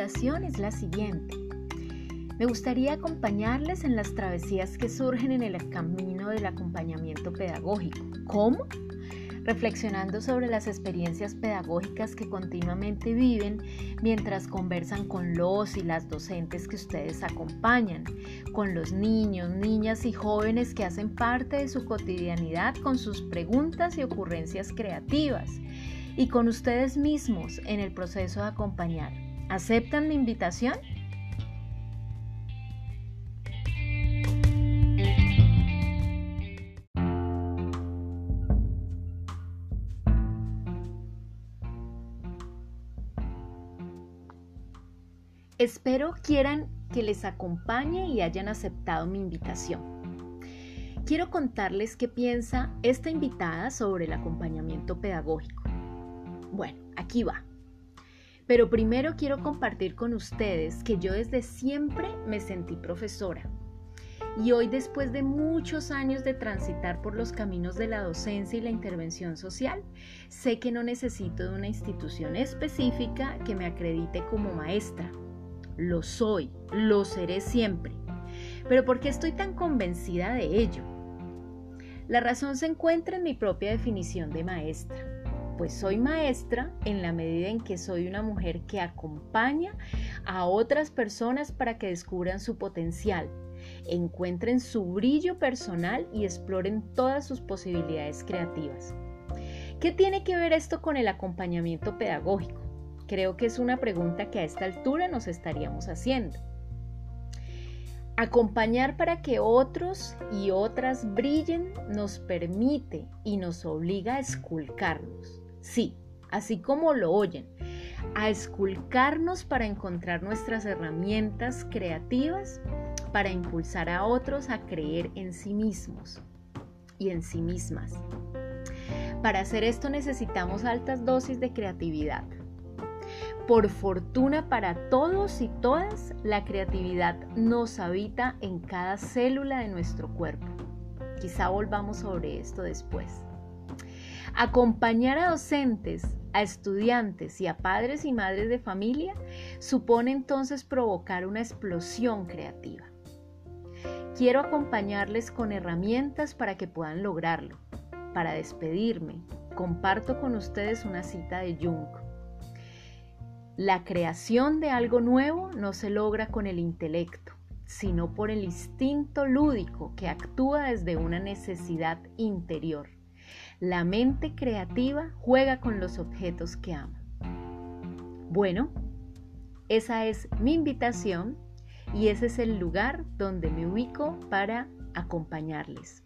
es la siguiente. Me gustaría acompañarles en las travesías que surgen en el camino del acompañamiento pedagógico. ¿Cómo? reflexionando sobre las experiencias pedagógicas que continuamente viven mientras conversan con los y las docentes que ustedes acompañan, con los niños, niñas y jóvenes que hacen parte de su cotidianidad con sus preguntas y ocurrencias creativas y con ustedes mismos en el proceso de acompañar. ¿Aceptan mi invitación? Espero quieran que les acompañe y hayan aceptado mi invitación. Quiero contarles qué piensa esta invitada sobre el acompañamiento pedagógico. Bueno, aquí va. Pero primero quiero compartir con ustedes que yo desde siempre me sentí profesora. Y hoy, después de muchos años de transitar por los caminos de la docencia y la intervención social, sé que no necesito de una institución específica que me acredite como maestra lo soy, lo seré siempre. Pero ¿por qué estoy tan convencida de ello? La razón se encuentra en mi propia definición de maestra. Pues soy maestra en la medida en que soy una mujer que acompaña a otras personas para que descubran su potencial, encuentren su brillo personal y exploren todas sus posibilidades creativas. ¿Qué tiene que ver esto con el acompañamiento pedagógico? Creo que es una pregunta que a esta altura nos estaríamos haciendo. Acompañar para que otros y otras brillen nos permite y nos obliga a esculcarnos. Sí, así como lo oyen, a esculcarnos para encontrar nuestras herramientas creativas para impulsar a otros a creer en sí mismos y en sí mismas. Para hacer esto necesitamos altas dosis de creatividad, por fortuna para todos y todas, la creatividad nos habita en cada célula de nuestro cuerpo. Quizá volvamos sobre esto después. Acompañar a docentes, a estudiantes y a padres y madres de familia supone entonces provocar una explosión creativa. Quiero acompañarles con herramientas para que puedan lograrlo. Para despedirme, comparto con ustedes una cita de Jung la creación de algo nuevo no se logra con el intelecto, sino por el instinto lúdico que actúa desde una necesidad interior. La mente creativa juega con los objetos que ama. Bueno, esa es mi invitación y ese es el lugar donde me ubico para acompañarles.